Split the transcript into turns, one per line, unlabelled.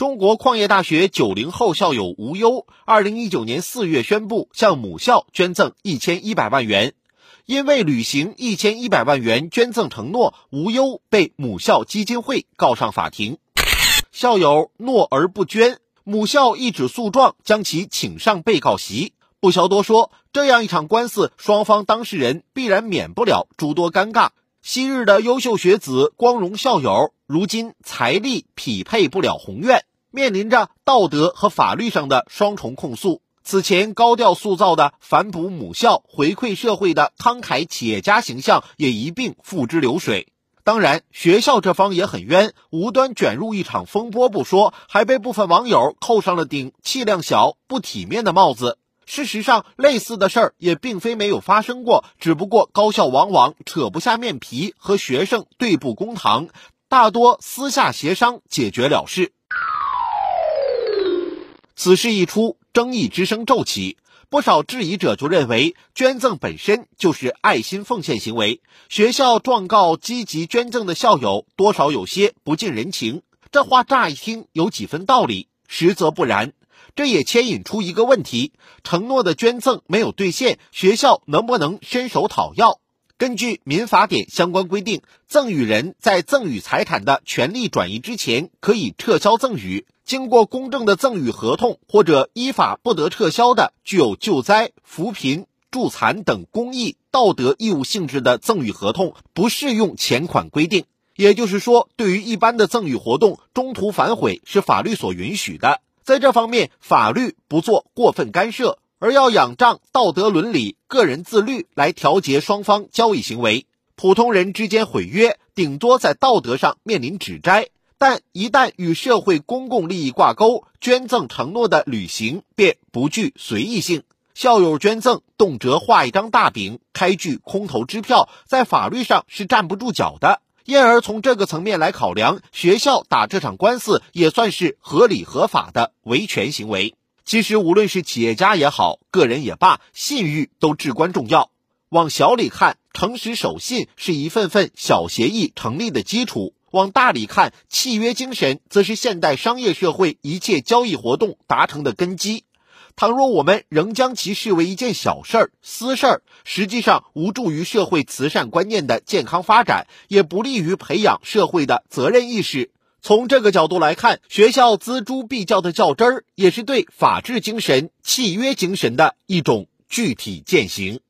中国矿业大学九零后校友吴优，二零一九年四月宣布向母校捐赠一千一百万元。因为履行一千一百万元捐赠承诺，吴优被母校基金会告上法庭。校友诺而不捐，母校一纸诉状将其请上被告席。不消多说，这样一场官司，双方当事人必然免不了诸多尴尬。昔日的优秀学子、光荣校友，如今财力匹配不了宏愿，面临着道德和法律上的双重控诉。此前高调塑造的反哺母校、回馈社会的慷慨企业家形象也一并付之流水。当然，学校这方也很冤，无端卷入一场风波不说，还被部分网友扣上了顶气量小、不体面的帽子。事实上，类似的事儿也并非没有发生过，只不过高校往往扯不下面皮和学生对簿公堂，大多私下协商解决了事。此事一出，争议之声骤起，不少质疑者就认为，捐赠本身就是爱心奉献行为，学校状告积极捐赠的校友，多少有些不近人情。这话乍一听有几分道理，实则不然。这也牵引出一个问题：承诺的捐赠没有兑现，学校能不能伸手讨要？根据《民法典》相关规定，赠与人在赠与财产的权利转移之前，可以撤销赠与。经过公证的赠与合同或者依法不得撤销的，具有救灾、扶贫、助残等公益、道德义务性质的赠与合同，不适用前款规定。也就是说，对于一般的赠与活动，中途反悔是法律所允许的。在这方面，法律不做过分干涉，而要仰仗道德伦理、个人自律来调节双方交易行为。普通人之间毁约，顶多在道德上面临指摘，但一旦与社会公共利益挂钩，捐赠承诺的履行便不具随意性。校友捐赠，动辄画一张大饼，开具空头支票，在法律上是站不住脚的。因而，从这个层面来考量，学校打这场官司也算是合理合法的维权行为。其实，无论是企业家也好，个人也罢，信誉都至关重要。往小里看，诚实守信是一份份小协议成立的基础；往大里看，契约精神则是现代商业社会一切交易活动达成的根基。倘若我们仍将其视为一件小事儿、私事儿，实际上无助于社会慈善观念的健康发展，也不利于培养社会的责任意识。从这个角度来看，学校锱铢必较的较真儿，也是对法治精神、契约精神的一种具体践行。